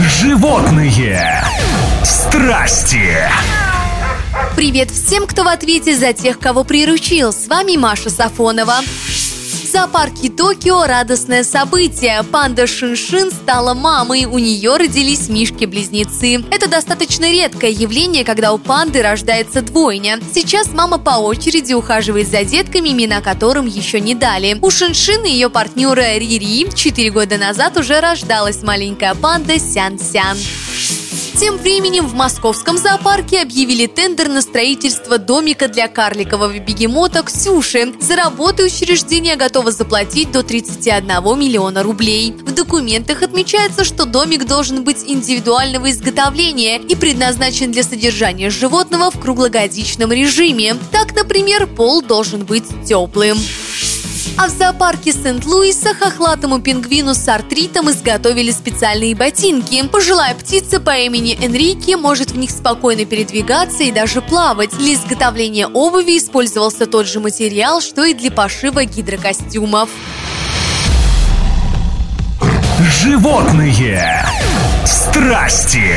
Животные страсти. Привет всем, кто в ответе за тех, кого приручил. С вами Маша Сафонова. В зоопарке Токио радостное событие. Панда Шиншин стала мамой, у нее родились мишки-близнецы. Это достаточно редкое явление, когда у панды рождается двойня. Сейчас мама по очереди ухаживает за детками, имена которым еще не дали. У Шиншин и ее партнера Рири 4 года назад уже рождалась маленькая панда Сян-Сян. Тем временем в московском зоопарке объявили тендер на строительство домика для карликового бегемота Ксюши. За работу учреждение готово заплатить до 31 миллиона рублей. В документах отмечается, что домик должен быть индивидуального изготовления и предназначен для содержания животного в круглогодичном режиме. Так, например, пол должен быть теплым. А в зоопарке Сент-Луиса хохлатому пингвину с артритом изготовили специальные ботинки. Пожилая птица по имени Энрике может в них спокойно передвигаться и даже плавать. Для изготовления обуви использовался тот же материал, что и для пошива гидрокостюмов. Животные страсти.